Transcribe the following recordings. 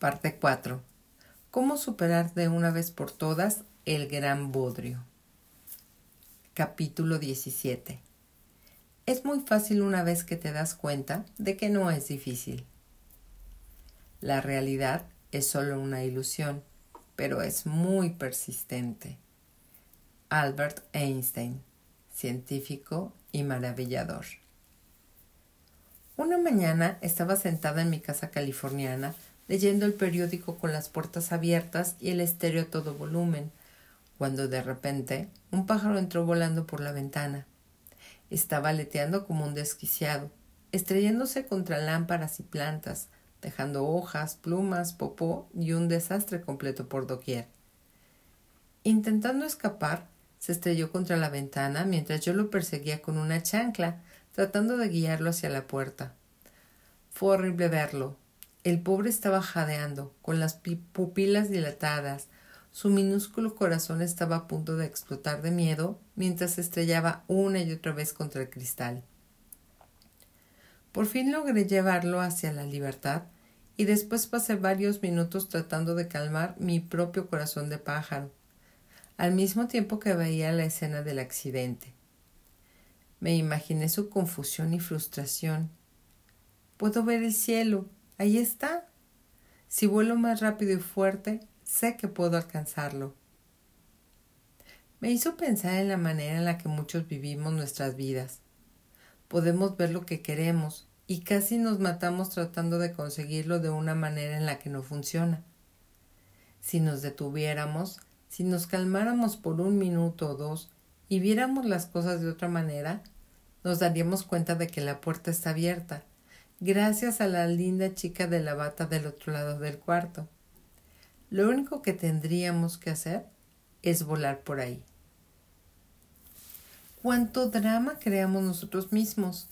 Parte 4. ¿Cómo superar de una vez por todas el gran bodrio? Capítulo 17. Es muy fácil una vez que te das cuenta de que no es difícil. La realidad es solo una ilusión, pero es muy persistente. Albert Einstein, científico y maravillador. Una mañana estaba sentada en mi casa californiana leyendo el periódico con las puertas abiertas y el estéreo a todo volumen, cuando de repente un pájaro entró volando por la ventana. Estaba aleteando como un desquiciado, estrellándose contra lámparas y plantas, dejando hojas, plumas, popó y un desastre completo por doquier. Intentando escapar, se estrelló contra la ventana mientras yo lo perseguía con una chancla, tratando de guiarlo hacia la puerta. Fue horrible verlo, el pobre estaba jadeando, con las pupilas dilatadas. Su minúsculo corazón estaba a punto de explotar de miedo mientras estrellaba una y otra vez contra el cristal. Por fin logré llevarlo hacia la libertad y después pasé varios minutos tratando de calmar mi propio corazón de pájaro, al mismo tiempo que veía la escena del accidente. Me imaginé su confusión y frustración. Puedo ver el cielo, Ahí está. Si vuelo más rápido y fuerte, sé que puedo alcanzarlo. Me hizo pensar en la manera en la que muchos vivimos nuestras vidas. Podemos ver lo que queremos y casi nos matamos tratando de conseguirlo de una manera en la que no funciona. Si nos detuviéramos, si nos calmáramos por un minuto o dos y viéramos las cosas de otra manera, nos daríamos cuenta de que la puerta está abierta gracias a la linda chica de la bata del otro lado del cuarto. Lo único que tendríamos que hacer es volar por ahí. ¿Cuánto drama creamos nosotros mismos?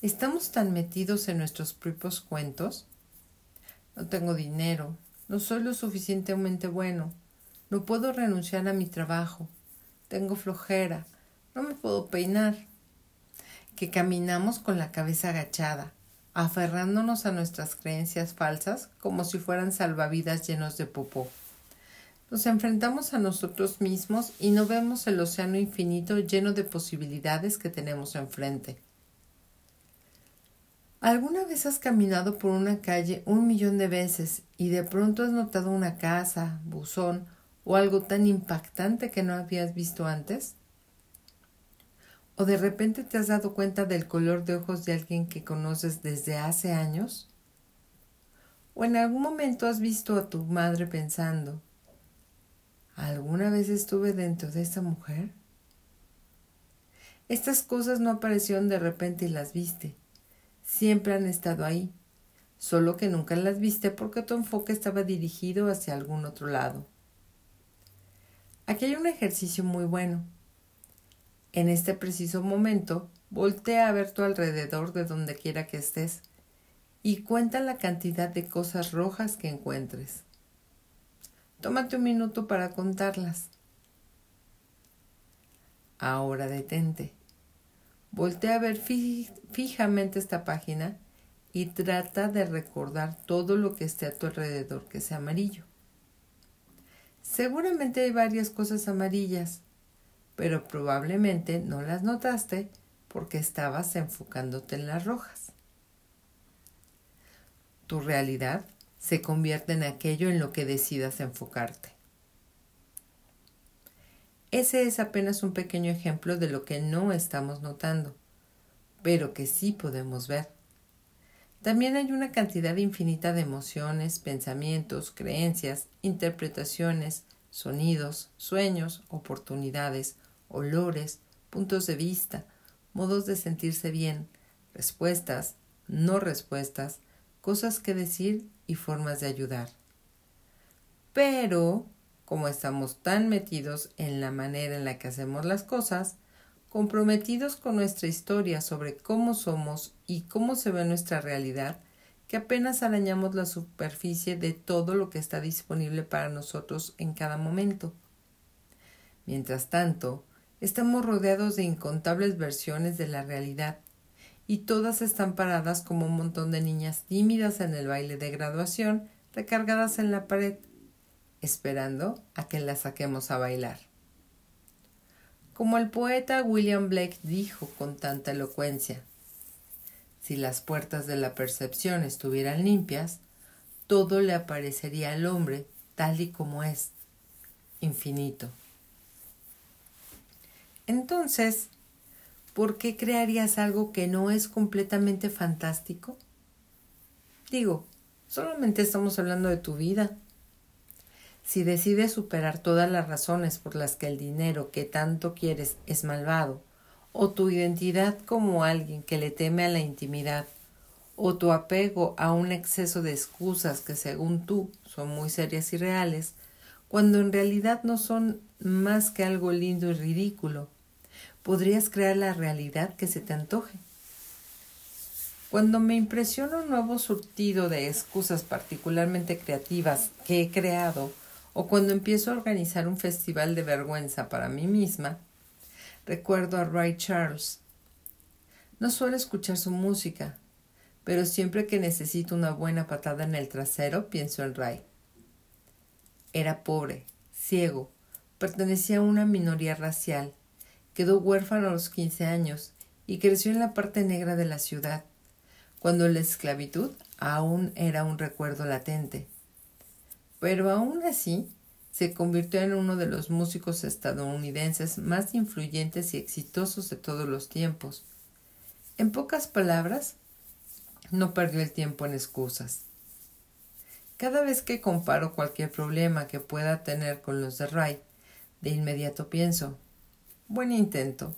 ¿Estamos tan metidos en nuestros propios cuentos? No tengo dinero, no soy lo suficientemente bueno, no puedo renunciar a mi trabajo, tengo flojera, no me puedo peinar, que caminamos con la cabeza agachada, aferrándonos a nuestras creencias falsas como si fueran salvavidas llenos de popó. Nos enfrentamos a nosotros mismos y no vemos el océano infinito lleno de posibilidades que tenemos enfrente. ¿Alguna vez has caminado por una calle un millón de veces y de pronto has notado una casa, buzón o algo tan impactante que no habías visto antes? ¿O de repente te has dado cuenta del color de ojos de alguien que conoces desde hace años? ¿O en algún momento has visto a tu madre pensando, ¿alguna vez estuve dentro de esa mujer? Estas cosas no aparecieron de repente y las viste. Siempre han estado ahí, solo que nunca las viste porque tu enfoque estaba dirigido hacia algún otro lado. Aquí hay un ejercicio muy bueno en este preciso momento, voltea a ver tu alrededor de donde quiera que estés y cuenta la cantidad de cosas rojas que encuentres. Tómate un minuto para contarlas. Ahora detente. Voltea a ver fijamente esta página y trata de recordar todo lo que esté a tu alrededor que sea amarillo. Seguramente hay varias cosas amarillas, pero probablemente no las notaste porque estabas enfocándote en las rojas. Tu realidad se convierte en aquello en lo que decidas enfocarte. Ese es apenas un pequeño ejemplo de lo que no estamos notando, pero que sí podemos ver. También hay una cantidad infinita de emociones, pensamientos, creencias, interpretaciones, sonidos, sueños, oportunidades, olores, puntos de vista, modos de sentirse bien, respuestas, no respuestas, cosas que decir y formas de ayudar. Pero, como estamos tan metidos en la manera en la que hacemos las cosas, comprometidos con nuestra historia sobre cómo somos y cómo se ve nuestra realidad, que apenas arañamos la superficie de todo lo que está disponible para nosotros en cada momento. Mientras tanto, Estamos rodeados de incontables versiones de la realidad y todas están paradas como un montón de niñas tímidas en el baile de graduación, recargadas en la pared, esperando a que las saquemos a bailar. Como el poeta William Blake dijo con tanta elocuencia, si las puertas de la percepción estuvieran limpias, todo le aparecería al hombre tal y como es, infinito. Entonces, ¿por qué crearías algo que no es completamente fantástico? Digo, solamente estamos hablando de tu vida. Si decides superar todas las razones por las que el dinero que tanto quieres es malvado, o tu identidad como alguien que le teme a la intimidad, o tu apego a un exceso de excusas que según tú son muy serias y reales, cuando en realidad no son más que algo lindo y ridículo, podrías crear la realidad que se te antoje. Cuando me impresiona un nuevo surtido de excusas particularmente creativas que he creado, o cuando empiezo a organizar un festival de vergüenza para mí misma, recuerdo a Ray Charles. No suelo escuchar su música, pero siempre que necesito una buena patada en el trasero pienso en Ray. Era pobre, ciego, pertenecía a una minoría racial, quedó huérfano a los quince años y creció en la parte negra de la ciudad, cuando la esclavitud aún era un recuerdo latente. Pero aún así se convirtió en uno de los músicos estadounidenses más influyentes y exitosos de todos los tiempos. En pocas palabras, no perdió el tiempo en excusas. Cada vez que comparo cualquier problema que pueda tener con los de Ray, de inmediato pienso, buen intento.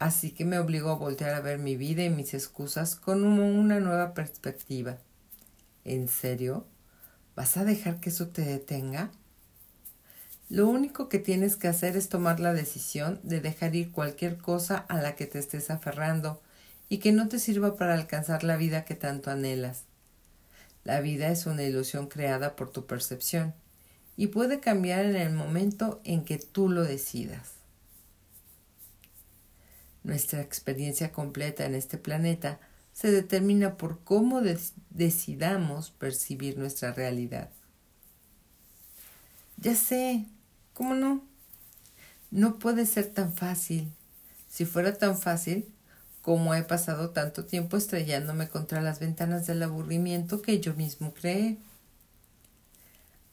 Así que me obligo a voltear a ver mi vida y mis excusas con una nueva perspectiva. ¿En serio? ¿Vas a dejar que eso te detenga? Lo único que tienes que hacer es tomar la decisión de dejar ir cualquier cosa a la que te estés aferrando y que no te sirva para alcanzar la vida que tanto anhelas. La vida es una ilusión creada por tu percepción y puede cambiar en el momento en que tú lo decidas. Nuestra experiencia completa en este planeta se determina por cómo decidamos percibir nuestra realidad. Ya sé, ¿cómo no? No puede ser tan fácil. Si fuera tan fácil, como he pasado tanto tiempo estrellándome contra las ventanas del aburrimiento que yo mismo creé.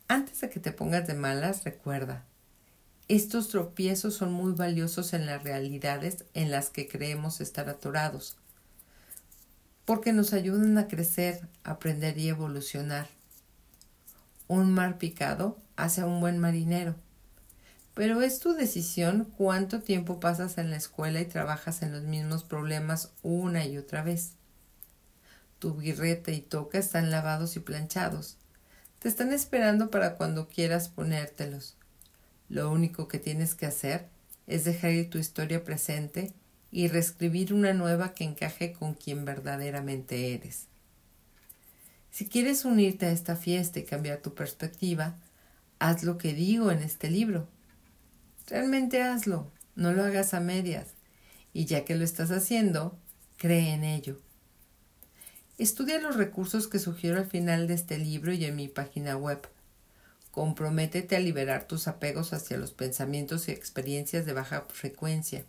Antes de que te pongas de malas, recuerda, estos tropiezos son muy valiosos en las realidades en las que creemos estar atorados, porque nos ayudan a crecer, aprender y evolucionar. Un mar picado hace a un buen marinero. Pero es tu decisión cuánto tiempo pasas en la escuela y trabajas en los mismos problemas una y otra vez. Tu birreta y toca están lavados y planchados. Te están esperando para cuando quieras ponértelos. Lo único que tienes que hacer es dejar ir tu historia presente y reescribir una nueva que encaje con quien verdaderamente eres. Si quieres unirte a esta fiesta y cambiar tu perspectiva, haz lo que digo en este libro Realmente hazlo, no lo hagas a medias. Y ya que lo estás haciendo, cree en ello. Estudia los recursos que sugiero al final de este libro y en mi página web. Comprométete a liberar tus apegos hacia los pensamientos y experiencias de baja frecuencia.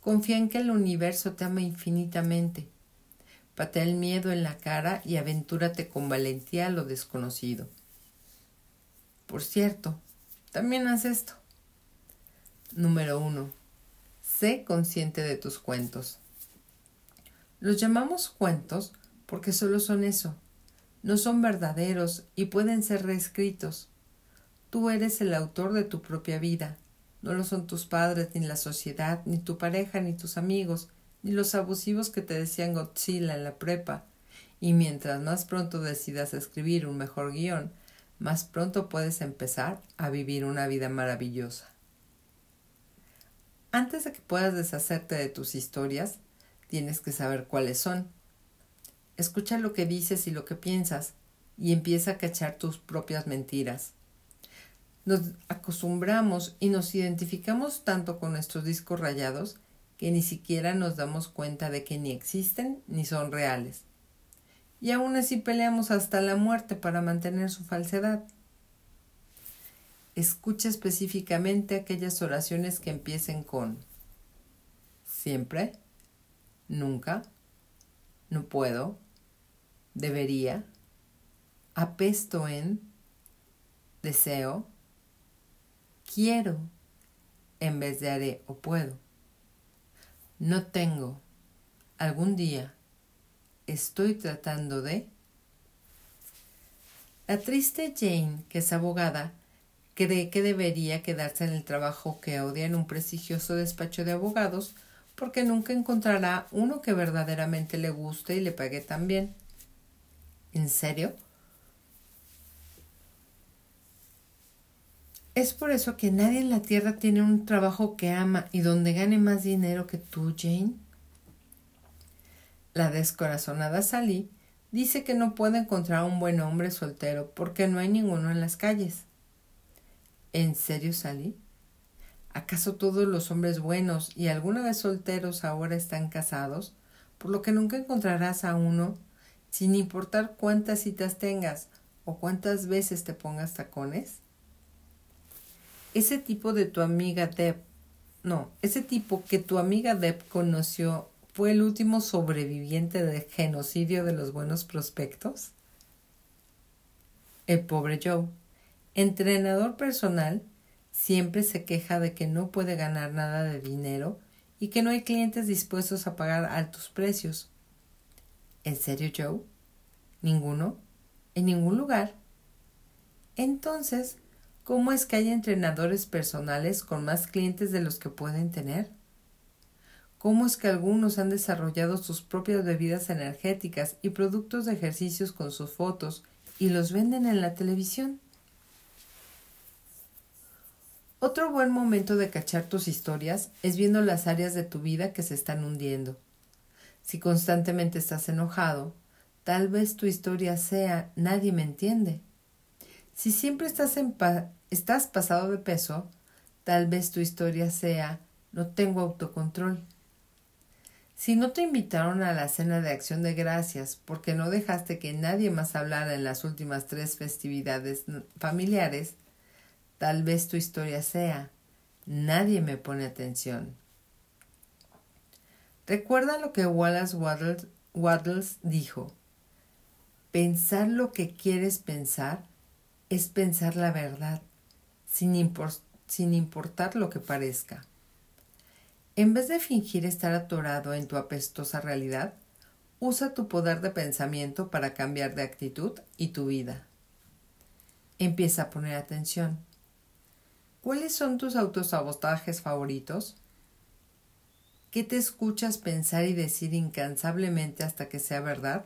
Confía en que el universo te ama infinitamente. Patea el miedo en la cara y aventúrate con valentía a lo desconocido. Por cierto, también haz esto. Número 1. Sé consciente de tus cuentos. Los llamamos cuentos porque solo son eso. No son verdaderos y pueden ser reescritos. Tú eres el autor de tu propia vida. No lo son tus padres, ni la sociedad, ni tu pareja, ni tus amigos, ni los abusivos que te decían Godzilla en la prepa. Y mientras más pronto decidas escribir un mejor guion, más pronto puedes empezar a vivir una vida maravillosa. Antes de que puedas deshacerte de tus historias, tienes que saber cuáles son. Escucha lo que dices y lo que piensas y empieza a cachar tus propias mentiras. Nos acostumbramos y nos identificamos tanto con nuestros discos rayados que ni siquiera nos damos cuenta de que ni existen ni son reales. y aún así peleamos hasta la muerte para mantener su falsedad. Escucha específicamente aquellas oraciones que empiecen con siempre, nunca, no puedo, debería, apesto en, deseo, quiero, en vez de haré o puedo. No tengo, algún día, estoy tratando de... La triste Jane, que es abogada, cree que debería quedarse en el trabajo que odia en un prestigioso despacho de abogados porque nunca encontrará uno que verdaderamente le guste y le pague tan bien. ¿En serio? Es por eso que nadie en la Tierra tiene un trabajo que ama y donde gane más dinero que tú, Jane. La descorazonada Sally dice que no puede encontrar un buen hombre soltero porque no hay ninguno en las calles. ¿En serio, Sally? ¿Acaso todos los hombres buenos y alguna vez solteros ahora están casados? Por lo que nunca encontrarás a uno, sin importar cuántas citas tengas o cuántas veces te pongas tacones. Ese tipo de tu amiga Deb, no, ese tipo que tu amiga Deb conoció fue el último sobreviviente del genocidio de los buenos prospectos. El pobre Joe, entrenador personal, siempre se queja de que no puede ganar nada de dinero y que no hay clientes dispuestos a pagar altos precios. ¿En serio, Joe? ¿Ninguno? ¿En ningún lugar? Entonces, ¿cómo es que hay entrenadores personales con más clientes de los que pueden tener? ¿Cómo es que algunos han desarrollado sus propias bebidas energéticas y productos de ejercicios con sus fotos y los venden en la televisión? Otro buen momento de cachar tus historias es viendo las áreas de tu vida que se están hundiendo. Si constantemente estás enojado, tal vez tu historia sea nadie me entiende. Si siempre estás, en estás pasado de peso, tal vez tu historia sea no tengo autocontrol. Si no te invitaron a la cena de acción de gracias porque no dejaste que nadie más hablara en las últimas tres festividades familiares, Tal vez tu historia sea, nadie me pone atención. Recuerda lo que Wallace Waddles, dijo. Pensar lo que quieres pensar es pensar la verdad, sin, importar lo que parezca. En vez de fingir estar atorado en tu apestosa realidad, usa tu poder de pensamiento para cambiar de actitud y tu vida. Empieza a poner atención. ¿Cuáles son tus autosabotajes favoritos? ¿Qué te escuchas pensar y decir incansablemente hasta que sea verdad?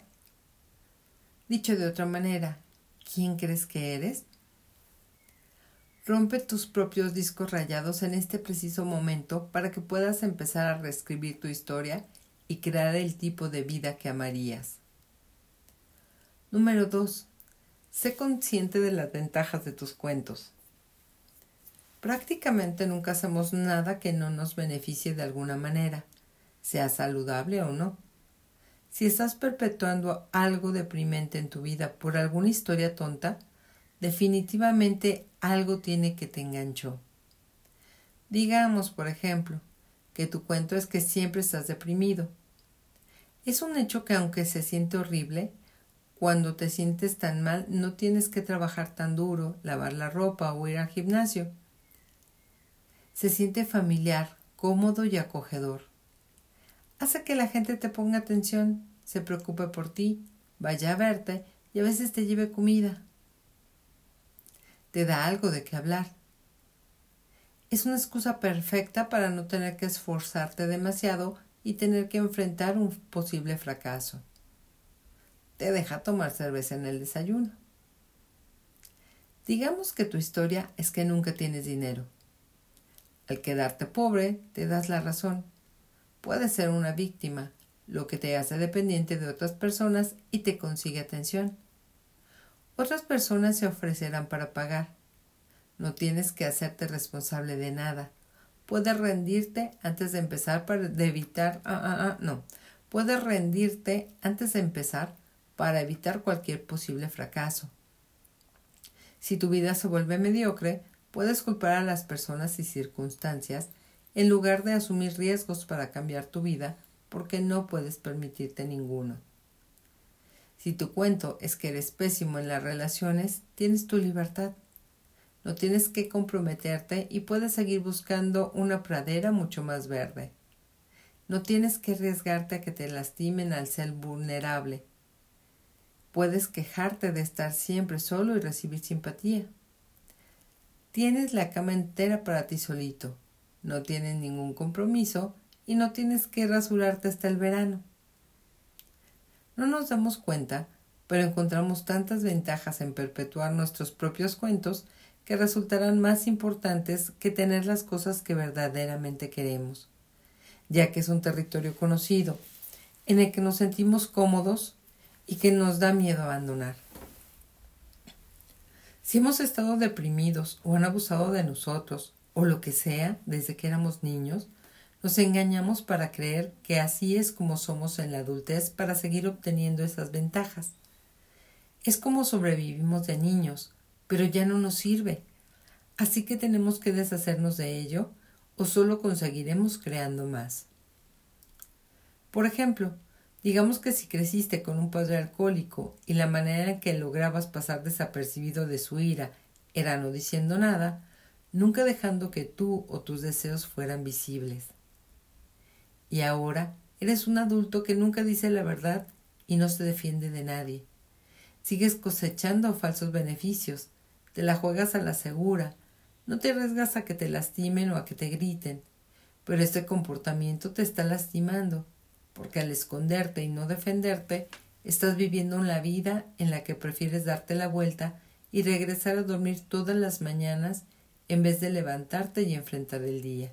Dicho de otra manera, ¿quién crees que eres? Rompe tus propios discos rayados en este preciso momento para que puedas empezar a reescribir tu historia y crear el tipo de vida que amarías. Número 2. Sé consciente de las ventajas de tus cuentos. Prácticamente nunca hacemos nada que no nos beneficie de alguna manera, sea saludable o no. Si estás perpetuando algo deprimente en tu vida por alguna historia tonta, definitivamente algo tiene que te enganchó. Digamos, por ejemplo, que tu cuento es que siempre estás deprimido. Es un hecho que aunque se siente horrible, cuando te sientes tan mal no tienes que trabajar tan duro, lavar la ropa o ir al gimnasio se siente familiar, cómodo y acogedor. Hace que la gente te ponga atención, se preocupe por ti, vaya a verte y a veces te lleve comida. Te da algo de qué hablar. Es una excusa perfecta para no tener que esforzarte demasiado y tener que enfrentar un posible fracaso. Te deja tomar cerveza en el desayuno. Digamos que tu historia es que nunca tienes dinero. Al quedarte pobre, te das la razón. Puedes ser una víctima, lo que te hace dependiente de otras personas y te consigue atención. Otras personas se ofrecerán para pagar. No tienes que hacerte responsable de nada. Puedes rendirte antes de empezar para evitar ah, ah, ah, no. Puedes rendirte antes de empezar para evitar cualquier posible fracaso. Si tu vida se vuelve mediocre, puedes culpar a las personas y circunstancias en lugar de asumir riesgos para cambiar tu vida porque no puedes permitirte ninguno. Si tu cuento es que eres pésimo en las relaciones, tienes tu libertad. No tienes que comprometerte y puedes seguir buscando una pradera mucho más verde. No tienes que arriesgarte a que te lastimen al ser vulnerable. Puedes quejarte de estar siempre solo y recibir simpatía. Tienes la cama entera para ti solito. No tienes ningún compromiso y no tienes que rasurarte hasta el verano. No nos damos cuenta, pero encontramos tantas ventajas en perpetuar nuestros propios cuentos que resultarán más importantes que tener las cosas que verdaderamente queremos, ya que es un territorio conocido, en el que nos sentimos cómodos y que nos da miedo abandonar. Si hemos estado deprimidos o han abusado de nosotros o lo que sea desde que éramos niños, nos engañamos para creer que así es como somos en la adultez para seguir obteniendo esas ventajas. Es como sobrevivimos de niños, pero ya no nos sirve. Así que tenemos que deshacernos de ello o solo conseguiremos creando más. Por ejemplo, digamos que si creciste con un padre alcohólico y la manera en que lograbas pasar desapercibido de su ira era no diciendo nada, nunca dejando que tú o tus deseos fueran visibles. Y ahora eres un adulto que nunca dice la verdad y no se defiende de nadie. Sigues cosechando falsos beneficios, te la juegas a la segura, no te arriesgas a que te lastimen o a que te griten, pero este comportamiento te está lastimando, porque al esconderte y no defenderte, estás viviendo una vida en la que prefieres darte la vuelta y regresar a dormir todas las mañanas en vez de levantarte y enfrentar el día.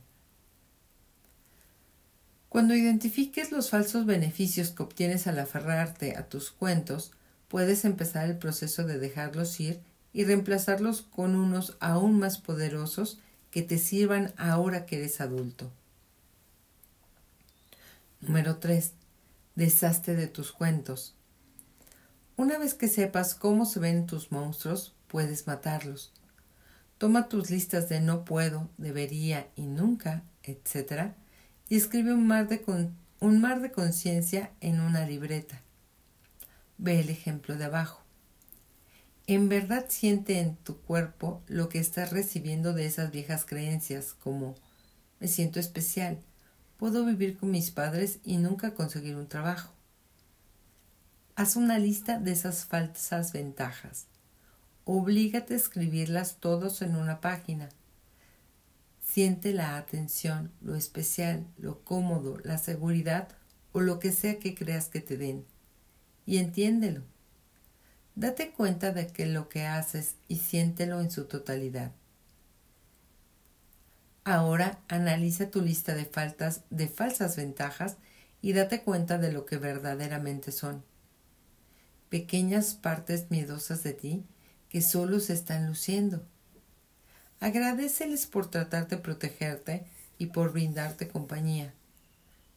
Cuando identifiques los falsos beneficios que obtienes al aferrarte a tus cuentos, puedes empezar el proceso de dejarlos ir y reemplazarlos con unos aún más poderosos que te sirvan ahora que eres adulto. Número 3. Deshazte de tus cuentos. Una vez que sepas cómo se ven tus monstruos, puedes matarlos. Toma tus listas de no puedo, debería y nunca, etc y escribe un mar de, un mar de conciencia en una libreta. Ve el ejemplo de abajo. En verdad siente en tu cuerpo lo que estás recibiendo de esas viejas creencias, como me siento especial, puedo vivir con mis padres y nunca conseguir un trabajo. Haz una lista de esas falsas ventajas. Oblígate a escribirlas todos en una página Siente la atención, lo especial, lo cómodo, la seguridad o lo que sea que creas que te den. Y entiéndelo. Date cuenta de que lo que haces y siéntelo en su totalidad. Ahora analiza tu lista de faltas de falsas ventajas y date cuenta de lo que verdaderamente son. Pequeñas partes miedosas de ti que solo se están luciendo Agradeceles por tratar de protegerte y por brindarte compañía,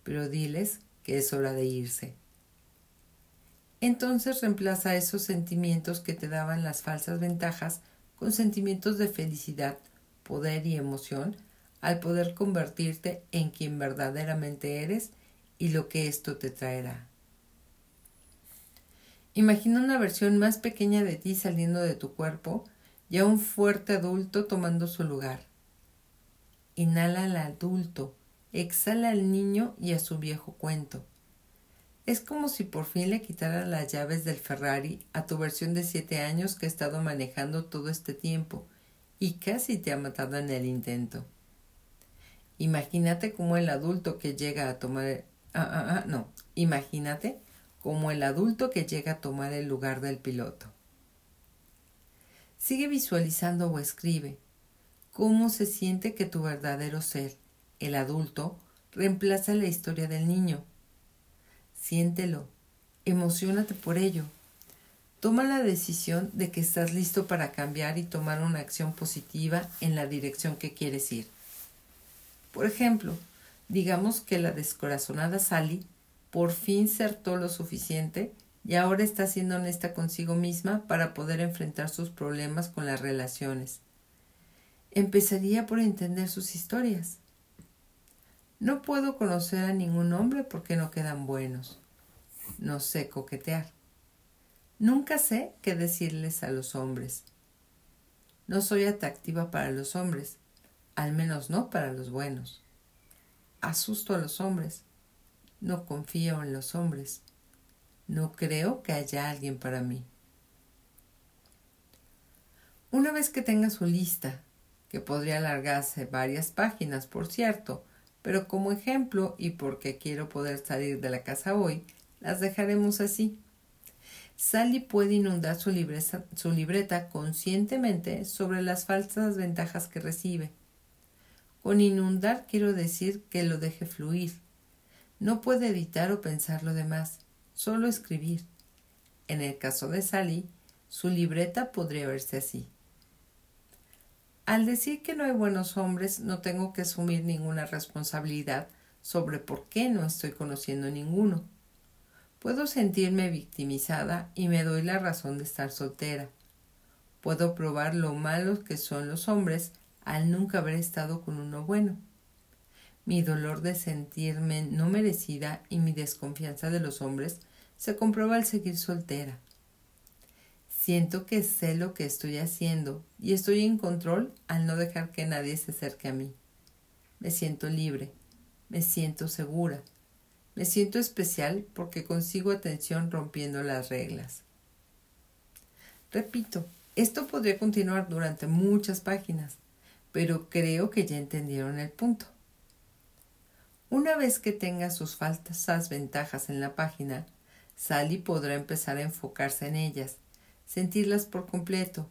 pero diles que es hora de irse. Entonces reemplaza esos sentimientos que te daban las falsas ventajas con sentimientos de felicidad, poder y emoción al poder convertirte en quien verdaderamente eres y lo que esto te traerá. Imagina una versión más pequeña de ti saliendo de tu cuerpo y a un fuerte adulto tomando su lugar. Inhala al adulto, exhala al niño y a su viejo cuento. Es como si por fin le quitara las llaves del Ferrari a tu versión de siete años que ha estado manejando todo este tiempo y casi te ha matado en el intento. Imagínate como el adulto que llega a tomar... Ah, ah, ah, no, imagínate como el adulto que llega a tomar el lugar del piloto. Sigue visualizando o escribe cómo se siente que tu verdadero ser, el adulto, reemplaza la historia del niño. Siéntelo, emocionate por ello. Toma la decisión de que estás listo para cambiar y tomar una acción positiva en la dirección que quieres ir. Por ejemplo, digamos que la descorazonada Sally por fin certó lo suficiente y ahora está siendo honesta consigo misma para poder enfrentar sus problemas con las relaciones. Empezaría por entender sus historias. No puedo conocer a ningún hombre porque no quedan buenos. No sé coquetear. Nunca sé qué decirles a los hombres. No soy atractiva para los hombres, al menos no para los buenos. Asusto a los hombres. No confío en los hombres. No creo que haya alguien para mí. Una vez que tenga su lista, que podría alargarse varias páginas, por cierto, pero como ejemplo y porque quiero poder salir de la casa hoy, las dejaremos así. Sally puede inundar su, su libreta conscientemente sobre las falsas ventajas que recibe. Con inundar quiero decir que lo deje fluir. No puede editar o pensar lo demás solo escribir. En el caso de Sally, su libreta podría verse así. Al decir que no hay buenos hombres, no tengo que asumir ninguna responsabilidad sobre por qué no estoy conociendo ninguno. Puedo sentirme victimizada y me doy la razón de estar soltera. Puedo probar lo malos que son los hombres al nunca haber estado con uno bueno mi dolor de sentirme no merecida y mi desconfianza de los hombres se comprueba al seguir soltera. Siento que sé lo que estoy haciendo y estoy en control al no dejar que nadie se acerque a mí. Me siento libre, me siento segura, me siento especial porque consigo atención rompiendo las reglas. Repito, esto podría continuar durante muchas páginas, pero creo que ya entendieron el punto. Una vez que tenga sus falsas ventajas en la página, Sally podrá empezar a enfocarse en ellas, sentirlas por completo,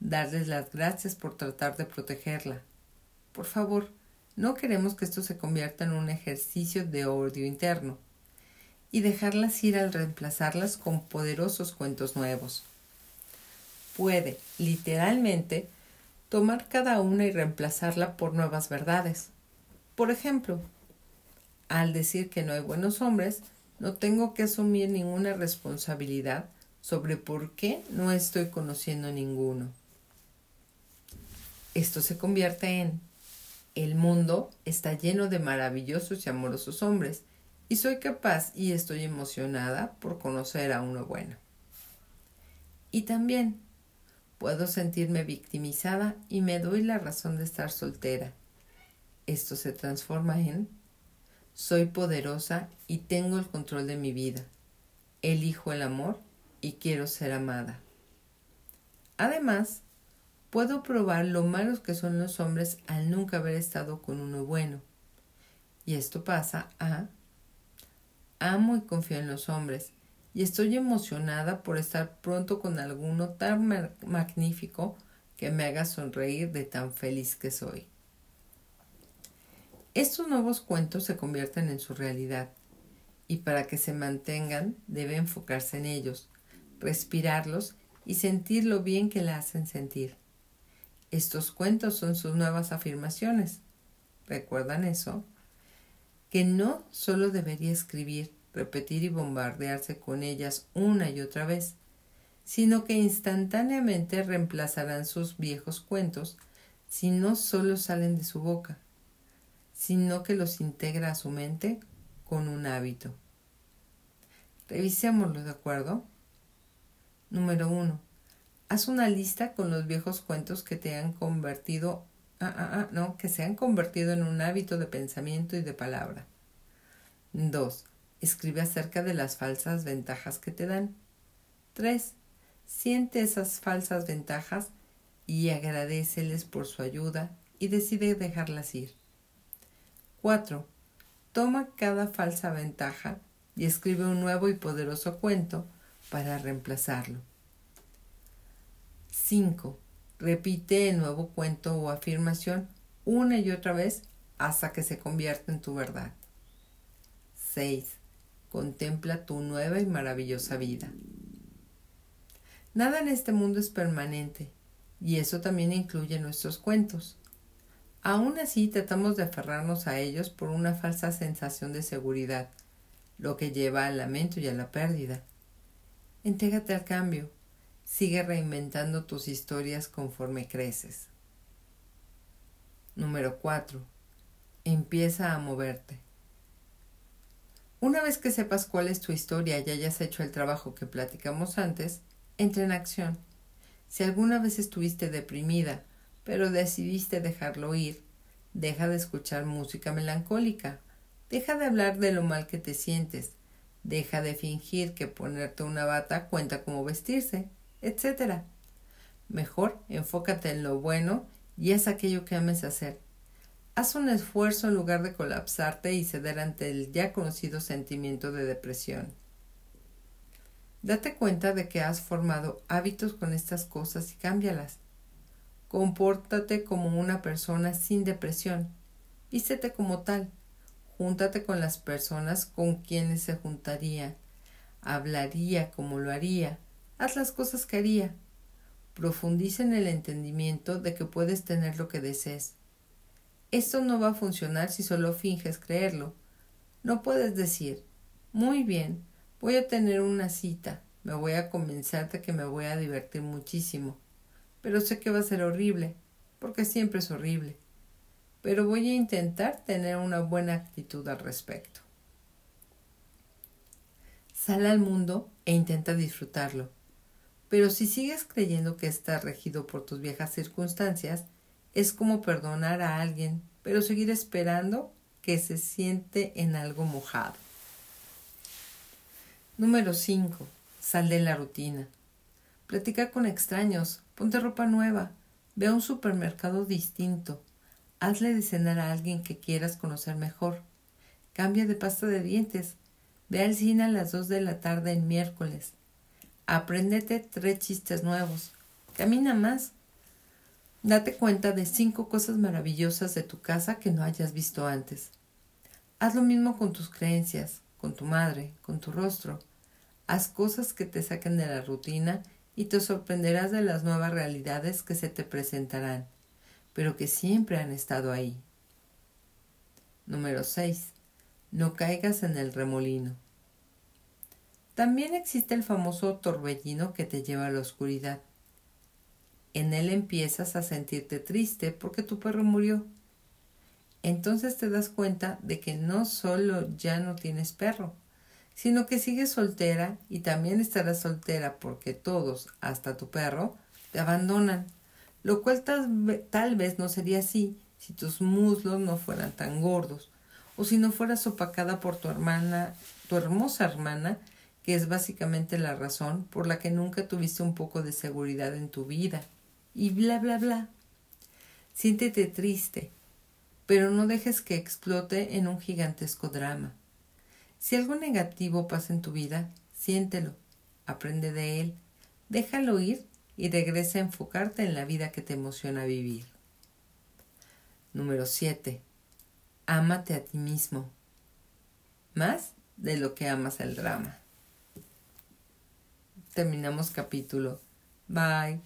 darles las gracias por tratar de protegerla. Por favor, no queremos que esto se convierta en un ejercicio de odio interno y dejarlas ir al reemplazarlas con poderosos cuentos nuevos. Puede, literalmente, tomar cada una y reemplazarla por nuevas verdades. Por ejemplo, al decir que no hay buenos hombres, no tengo que asumir ninguna responsabilidad sobre por qué no estoy conociendo ninguno. Esto se convierte en el mundo está lleno de maravillosos y amorosos hombres, y soy capaz y estoy emocionada por conocer a uno bueno. Y también puedo sentirme victimizada y me doy la razón de estar soltera. Esto se transforma en soy poderosa y tengo el control de mi vida. Elijo el amor y quiero ser amada. Además, puedo probar lo malos que son los hombres al nunca haber estado con uno bueno. Y esto pasa a amo y confío en los hombres y estoy emocionada por estar pronto con alguno tan magnífico que me haga sonreír de tan feliz que soy. Estos nuevos cuentos se convierten en su realidad y para que se mantengan debe enfocarse en ellos, respirarlos y sentir lo bien que la hacen sentir. Estos cuentos son sus nuevas afirmaciones. ¿Recuerdan eso? Que no solo debería escribir, repetir y bombardearse con ellas una y otra vez, sino que instantáneamente reemplazarán sus viejos cuentos si no solo salen de su boca, sino que los integra a su mente con un hábito. Revisémoslo, ¿de acuerdo? Número uno. Haz una lista con los viejos cuentos que te han convertido, ah, ah, ah, no, que se han convertido en un hábito de pensamiento y de palabra. Dos. Escribe acerca de las falsas ventajas que te dan. Tres. Siente esas falsas ventajas y agradeceles por su ayuda y decide dejarlas ir. 4. Toma cada falsa ventaja y escribe un nuevo y poderoso cuento para reemplazarlo. 5. Repite el nuevo cuento o afirmación una y otra vez hasta que se convierta en tu verdad. 6. Contempla tu nueva y maravillosa vida. Nada en este mundo es permanente, y eso también incluye nuestros cuentos. Aún así tratamos de aferrarnos a ellos por una falsa sensación de seguridad, lo que lleva al lamento y a la pérdida. Entrégate al cambio. Sigue reinventando tus historias conforme creces. Número 4. Empieza a moverte. Una vez que sepas cuál es tu historia y hayas hecho el trabajo que platicamos antes, entra en acción. Si alguna vez estuviste deprimida, pero decidiste dejarlo ir, deja de escuchar música melancólica, deja de hablar de lo mal que te sientes, deja de fingir que ponerte una bata cuenta como vestirse, etc. Mejor enfócate en lo bueno y es aquello que ames hacer. Haz un esfuerzo en lugar de colapsarte y ceder ante el ya conocido sentimiento de depresión. Date cuenta de que has formado hábitos con estas cosas y cámbialas. Compórtate como una persona sin depresión. Vístete como tal. Júntate con las personas con quienes se juntaría. Hablaría como lo haría. Haz las cosas que haría. Profundiza en el entendimiento de que puedes tener lo que desees. Esto no va a funcionar si solo finges creerlo. No puedes decir, muy bien, voy a tener una cita, me voy a convencer de que me voy a divertir muchísimo, pero sé que va a ser horrible, porque siempre es horrible. Pero voy a intentar tener una buena actitud al respecto. Sal al mundo e intenta disfrutarlo. Pero si sigues creyendo que está regido por tus viejas circunstancias, es como perdonar a alguien, pero seguir esperando que se siente en algo mojado. Número 5. Sal de la rutina. Platica con extraños, ponte ropa nueva, ve a un supermercado distinto, hazle de cenar a alguien que quieras conocer mejor, cambia de pasta de dientes, ve al cine a las dos de la tarde en miércoles, apréndete tres chistes nuevos, camina más, date cuenta de cinco cosas maravillosas de tu casa que no hayas visto antes. Haz lo mismo con tus creencias, con tu madre, con tu rostro. Haz cosas que te saquen de la rutina y te sorprenderás de las nuevas realidades que se te presentarán, pero que siempre han estado ahí. Número 6. No caigas en el remolino. También existe el famoso torbellino que te lleva a la oscuridad. En él empiezas a sentirte triste porque tu perro murió. Entonces te das cuenta de que no solo ya no tienes perro, sino que sigues soltera y también estarás soltera porque todos, hasta tu perro, te abandonan, lo cual tal, vez no sería así si tus muslos no fueran tan gordos o si no fueras opacada por tu hermana, tu hermosa hermana, que es básicamente la razón por la que nunca tuviste un poco de seguridad en tu vida. Y bla, bla, bla. Siéntete triste, pero no dejes que explote en un gigantesco drama. Si algo negativo pasa en tu vida, siéntelo, aprende de él, déjalo ir y regresa a enfocarte en la vida que te emociona vivir. Número 7. Ámate a ti mismo. Más de lo que amas el drama. Terminamos capítulo. Bye.